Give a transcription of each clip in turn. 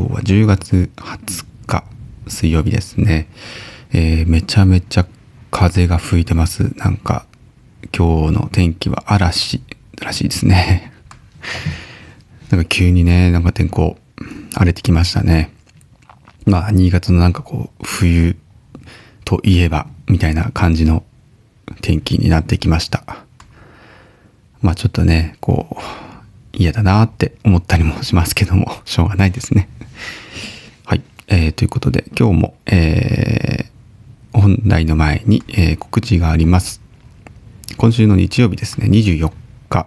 今日は10月20日水曜日ですね。えーめちゃめちゃ風が吹いてます。なんか今日の天気は嵐らしいですね。なんか急にね、なんか天候荒れてきましたね。まあ新潟のなんかこう冬といえばみたいな感じの天気になってきました。まあちょっとね、こう、嫌だなって思ったりもしますけども、しょうがないですね。はい。えーということで、今日も、えー本題の前に、えー告知があります。今週の日曜日ですね、24日、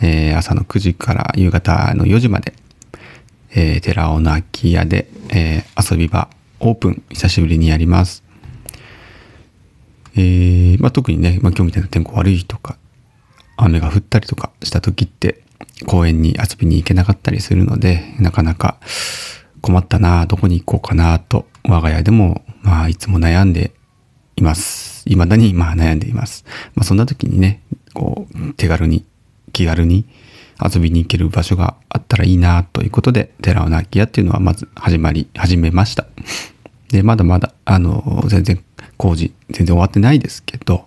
えー朝の9時から夕方の4時まで、えー寺尾の空き家で、えー遊び場オープン、久しぶりにやります。えーまあ、特にね、まあ、今日みたいな天候悪いとか雨が降ったりとかした時って公園に遊びに行けなかったりするのでなかなか困ったなどこに行こうかなと我が家でもまあいつも悩んでいます。未だにまあ悩んでいます、まあ、そんな時にねこう手軽に気軽に遊びに行ける場所があったらいいなということで寺尾の空き家っていうのはまず始まり始めました。でまだまだあの全然工事全然終わってないですけど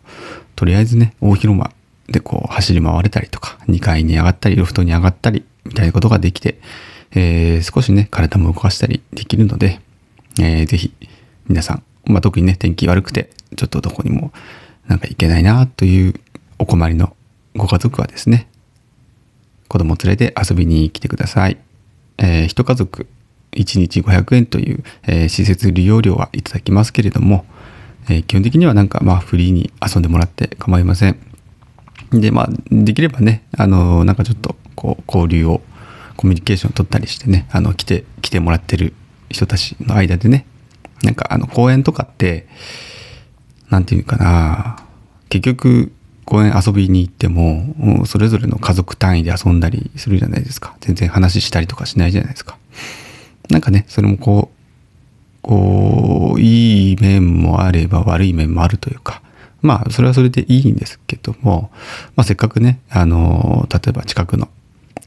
とりあえずね大広間でこう走り回れたりとか2階に上がったりロフトに上がったりみたいなことができて、えー少しね体も動かしたりできるので、えーぜひ皆さん、まあ、特にね天気悪くてちょっとどこにもなんか行けないなというお困りのご家族はですね子供連れて遊びに来てください。えー一家族1日500円という、えー施設利用料はいただきますけれども、えー基本的にはなんかまあフリーに遊んでもらって構いません。でまあできればねあのなんかちょっとこう交流をコミュニケーションを取ったりしてねあの来て来てもらってる人たちの間でねなんかあの公園とかってなんていうかな結局公園遊びに行ってもそれぞれの家族単位で遊んだりするじゃないですか。全然話したりとかしないじゃないですか。なんかねそれもこうこういい面もあれば悪い面もあるというかまあそれはそれでいいんですけども、まあ、せっかくねあの例えば近くの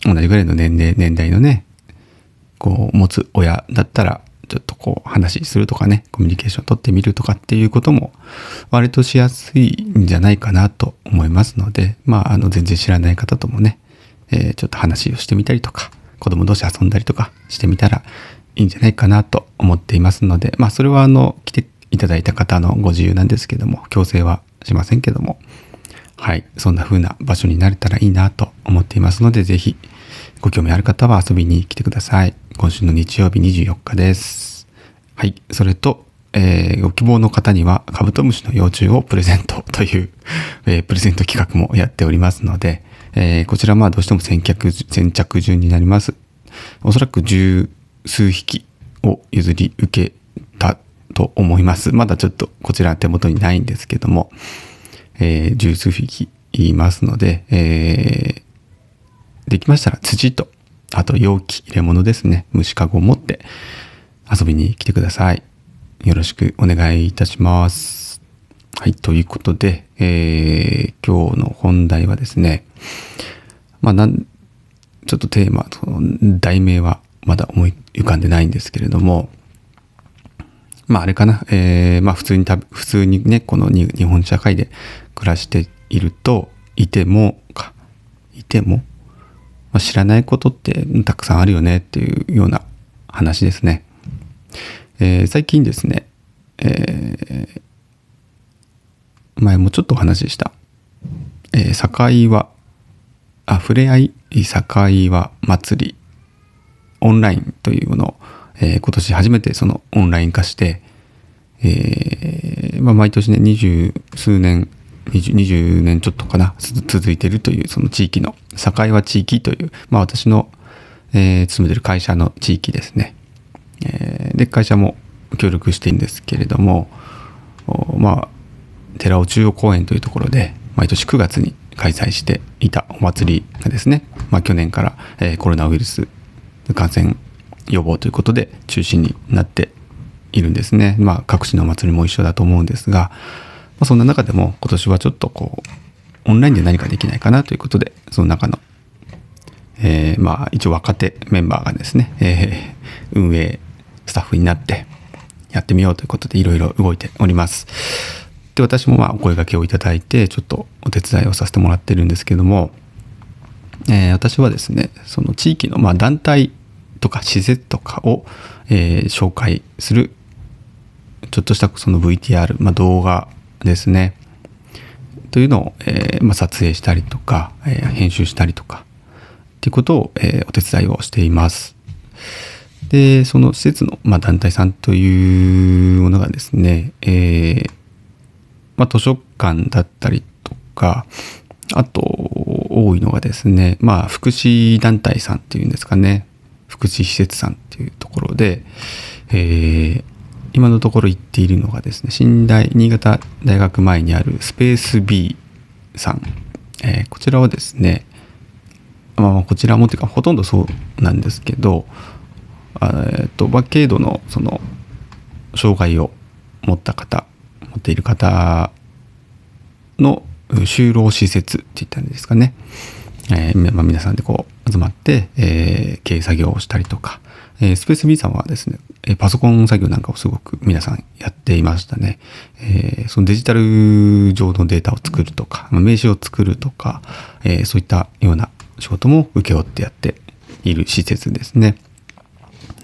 同じぐらいの年齢年代のねこう持つ親だったらちょっとこう話するとかねコミュニケーション取ってみるとかっていうことも割としやすいんじゃないかなと思いますのでまああの全然知らない方ともね、えーちょっと話をしてみたりとか子供同士遊んだりとかしてみたらいいんじゃないかなと思っていますのでまあそれはあの来ていただいた方のご自由なんですけども強制はしませんけども。はい。そんな風な場所になれたらいいなと思っていますのでぜひご興味ある方は遊びに来てください。今週の日曜日24日です。はい。それとえーご希望の方にはカブトムシの幼虫をプレゼントという、えープレゼント企画もやっておりますので、えーこちらまあどうしても先着先着順になります。おそらく十数匹を譲り受けと思います。まだちょっとこちら手元にないんですけども、えー十数匹いますので、えーできましたら土とあと容器入れ物ですね。虫かごを持って遊びに来てください。よろしくお願いいたします。はいということで、えー今日の本題はですねまあなんちょっとテーマその題名はまだ思い浮かんでないんですけれどもまああれかな、えーまあ普通にた普通にねこの日本社会で暮らしているといてもかいても、まあ、知らないことってたくさんあるよねっていうような話ですね。えー最近ですね、えー前もちょっとお話しした、えー、境はあふれあい境は祭りオンラインというものを、えー今年初めてそのオンライン化して、えーまあ、毎年ね二十数年 20, 20年ちょっとかな続いてるというその地域の境は地域という、まあ、私の、えー勤めてる会社の地域ですね。えーで会社も協力しているんですけれどもまあ寺尾中央公園というところで毎年9月に開催していたお祭りがですね、まあ、去年から、えーコロナウイルス感染予防ということで中止になっているんですね。まあ各地のお祭りも一緒だと思うんですが、まあ、そんな中でも今年はちょっとこうオンラインで何かできないかなということでその中の、えーまあ一応若手メンバーがですね、えー運営スタッフになってやってみようということでいろいろ動いております。で私もまあお声掛けをいただいてちょっとお手伝いをさせてもらってるんですけども、えー私はですねその地域のま団体とか施設とかを、えー紹介するちょっとしたその VTR、まあ、動画ですねというのを、えーまあ、撮影したりとか、えー編集したりとかっていうことを、えーお手伝いをしています。でその施設の、まあ、団体さんというものがですね、えーまあ、図書館だったりとかあと多いのがですねまあ福祉団体さんっていうんですかね福祉施設さんっていうところで、えー今のところ行っているのがですね新大新潟大学前にあるスペース B さん、えーこちらはですねまあ、こちらもっていうかほとんどそうなんですけど、えっとまあ、軽度のその障害を持った方持っている方の就労施設って言ったんですかね、えーまあ、皆さんでこう集まって、えー経営作業をしたりとか、えースペース B さんはですねえパソコン作業なんかをすごく皆さんやっていましたね、えそのデジタル上のデータを作るとか名刺を作るとか、えそういったような仕事も請け負ってやっている施設ですね。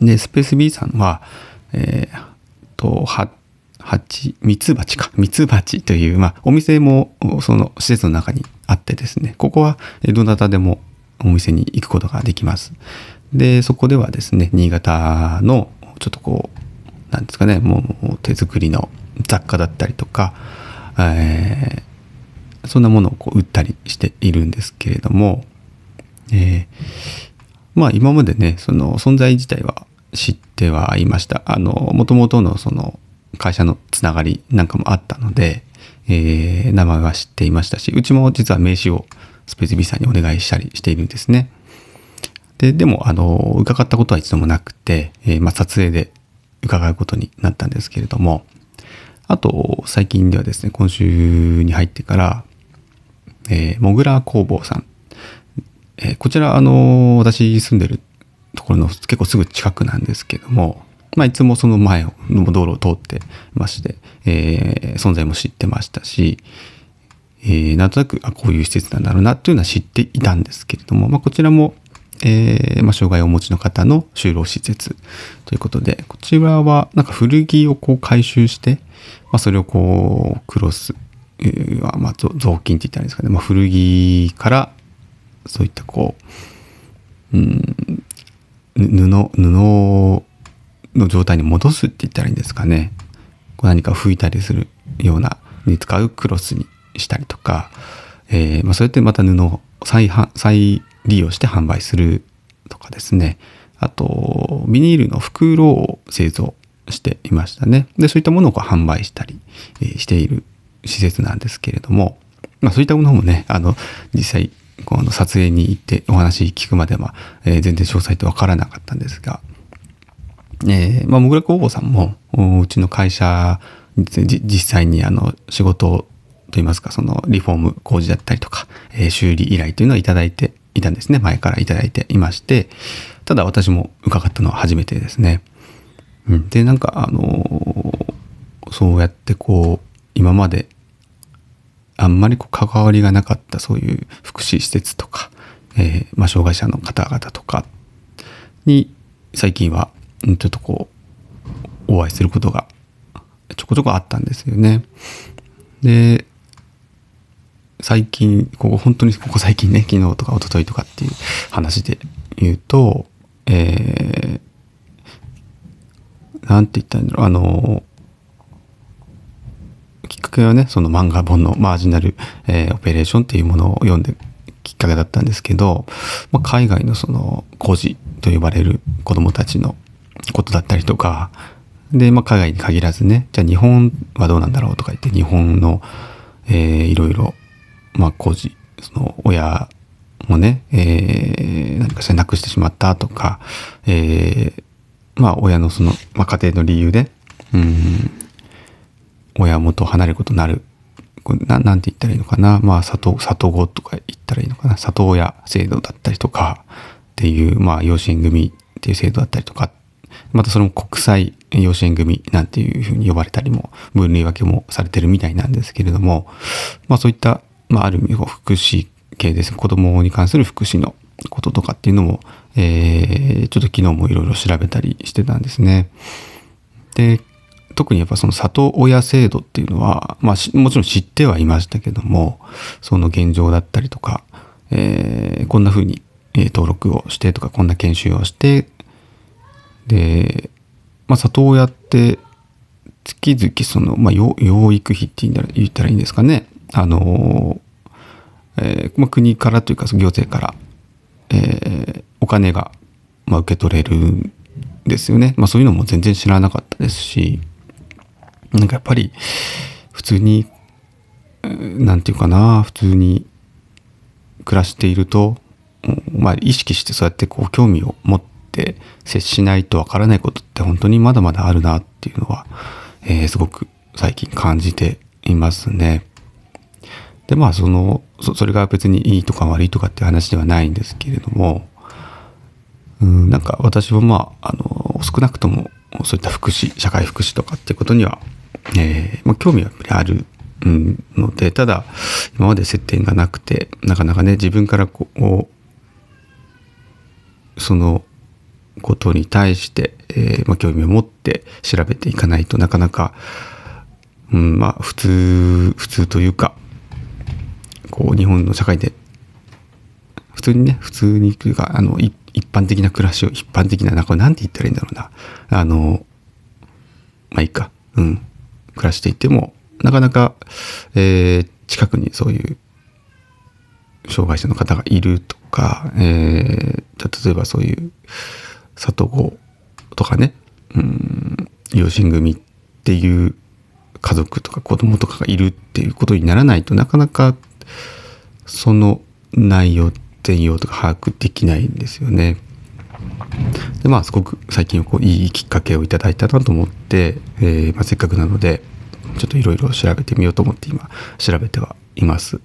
でスペース B さんはえーとは蜂ミツバチか。ミツバチという、まあ、お店もその施設の中にあってですね。ここはどなたでもお店に行くことができます。でそこではですね新潟のちょっとこうなんですかねもう手作りの雑貨だったりとか、えーそんなものをこう売ったりしているんですけれども、えーまあ今までねその存在自体は知ってはいました。あのもともとのその会社のつながりなんかもあったので、えー名前は知っていましたしうちも実は名刺をスペース B さんにお願いしたりしているんですねででもあの伺ったことは一度もなくて、えーまあ、撮影で伺うことになったんですけれどもあと最近ではですね今週に入ってからえー、もぐら工房さん。えーこちら、あの私住んでるところの結構すぐ近くなんですけども、まあ、いつもその前の道路を通ってまして、えー存在も知ってましたし、えーなんとなく、あ、こういう施設なんだろうなっていうのは知っていたんですけれども、まあ、こちらも、えーまあ、障害をお持ちの方の就労施設ということで、こちらはなんか古着をこう回収して、まあ、それをこうクロス、えーまあ、雑巾って言ったらいいんですかね、まあ、古着からそういったこう、うん、ぬ布布の状態に戻すって言ったらいいんですかね。こう何か拭いたりするようなに使うクロスにしたりとか、えーまあ、そうやってまた布を再再利用して販売するとかですね。あとビニールの袋を製造していましたね。でそういったものをこう販売したり、している施設なんですけれども、まあ、そういったものもねあの実際この撮影に行ってお話聞くまでは、えー全然詳細ってわからなかったんですがえーまあ、もぐら工房さんもうちの会社実際にあの仕事といいますかそのリフォーム工事だったりとか、えー修理依頼というのをいただいていたんですね前からいただいていましてただ私も伺ったのは初めてですね。うん、でなんかあのーそうやってこう今まであんまりこう関わりがなかったそういう福祉施設とか、えーまあ、障害者の方々とかに最近はちょっとこうお会いすることがちょこちょこあったんですよね。で最近ここ本当にここ最近ね昨日とか一昨日とかっていう話で言うとえー、なんて言ったんだろうあのきっかけはねその漫画本のマージナル、えーオペレーションっていうものを読んできっかけだったんですけど、まあ、海外のその孤児と呼ばれる子どもたちのことだったりとか、で、まあ、海外に限らずね、じゃあ日本はどうなんだろうとか言って、日本の、えー、いろいろ、まあ、孤児、その、親もね、えー、何かしらなくしてしまったとか、えー、まあ、親のその、まあ、家庭の理由で、うん、親元を離れることになる。ななんて言ったらいいのかな。まあ、里、里子とか言ったらいいのかな。里親制度だったりとか、っていう、まあ、養子縁組っていう制度だったりとか、またそれも国際養子縁組なんていうふうに呼ばれたりも、分類分けもされてるみたいなんですけれども、まあそういった、まあある意味福祉系です、子供に関する福祉のこととかっていうのも、えー、ちょっと昨日もいろいろ調べたりしてたんですね。で、特にやっぱその里親制度っていうのは、まあもちろん知ってはいましたけども、その現状だったりとか、えー、こんな風に登録をしてとか、こんな研修をして、で、まあ、里親って月々その、まあ、養育費って言ったらいいんですかね。あの、えー、まあ、国からというか行政から、えー、お金が、まあ、受け取れるんですよね。まあ、そういうのも全然知らなかったですし、なんかやっぱり普通に、なんていうかな、普通に暮らしていると、まあ、意識してそうやってこう興味を持ってって接しないとわからないことって本当にまだまだあるなっていうのは、えー、すごく最近感じていますね。で、まあそのそ、れが別にいいとか悪いとかって話ではないんですけれども、うん、なんか私はまあ、あの、少なくともそういった福祉、社会福祉とかっていうことには、えー、まあ、興味はやっぱりあるので、ただ、今まで接点がなくて、なかなかね、自分からこう、そのことに対して、えー、まあ、興味を持って調べていかないとなかなか、うん、まあ普通普通というかこう日本の社会で普通にね普通にというかあの一般的な暮らしを一般的ななんかなんて言ったらいいんだろうな。あのまあいいか。うん。暮らしていてもなかなか、えー、近くにそういう障害者の方がいるとか、えー、例えばそういう里子とかね、うん、養子組っていう家族とか子供とかがいるっていうことにならないとなかなかその内容全容とか把握できないんですよね。でまあすごく最近こういいきっかけをいただいたなと思って、えーまあ、せっかくなのでちょっといろいろ調べてみようと思って今調べてはいます。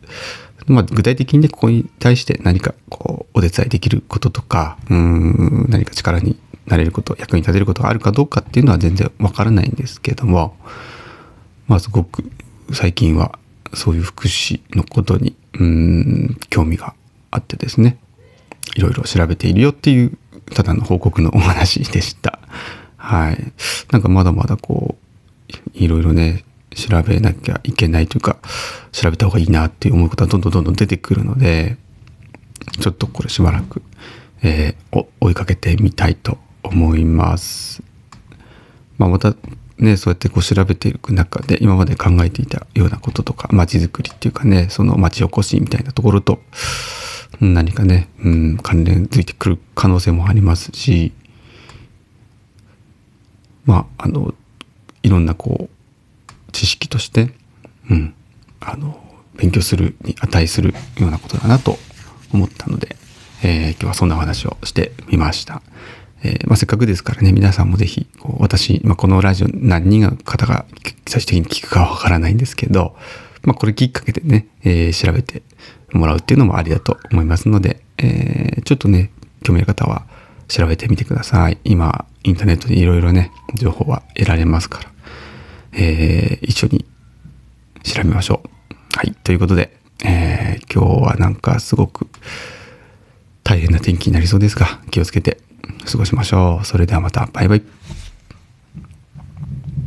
まあ、具体的にね、ここに対して何かこう、お手伝いできることとか、うん、何か力になれること、役に立てることがあるかどうかっていうのは全然わからないんですけども、まあ、すごく最近はそういう福祉のことに、うん、興味があってですね、いろいろ調べているよっていう、ただの報告のお話でした。はい。なんかまだまだこう、いろいろね、調べなきゃいけないというか、調べた方がいいなって思うことはどんどんどんどん出てくるので、ちょっとこれしばらく、えー、追いかけてみたいと思います。まあ、またね、そうやってこう調べていく中で今まで考えていたようなこととか、街づくりっていうかね、その街おこしみたいなところと何かね、うん、関連づいてくる可能性もありますし、まあ、あの、いろんなこう、知識として、うん、あの、勉強するに値するようなことだなと思ったので、えー、今日はそんなお話をしてみました。えー、まあ、せっかくですからね、皆さんもぜひ、こう私、まあ、このラジオ何人の方が最終的に聞くかはわからないんですけど、まあ、これきっかけでね、えー、調べてもらうっていうのもありだと思いますので、えー、ちょっとね、興味ある方は調べてみてください。今、インターネットでいろいろね、情報は得られますから。えー、一緒に調べましょう。はい。ということで、えー、今日はなんかすごく大変な天気になりそうですが、気をつけて過ごしましょう。それではまた、バイバイ。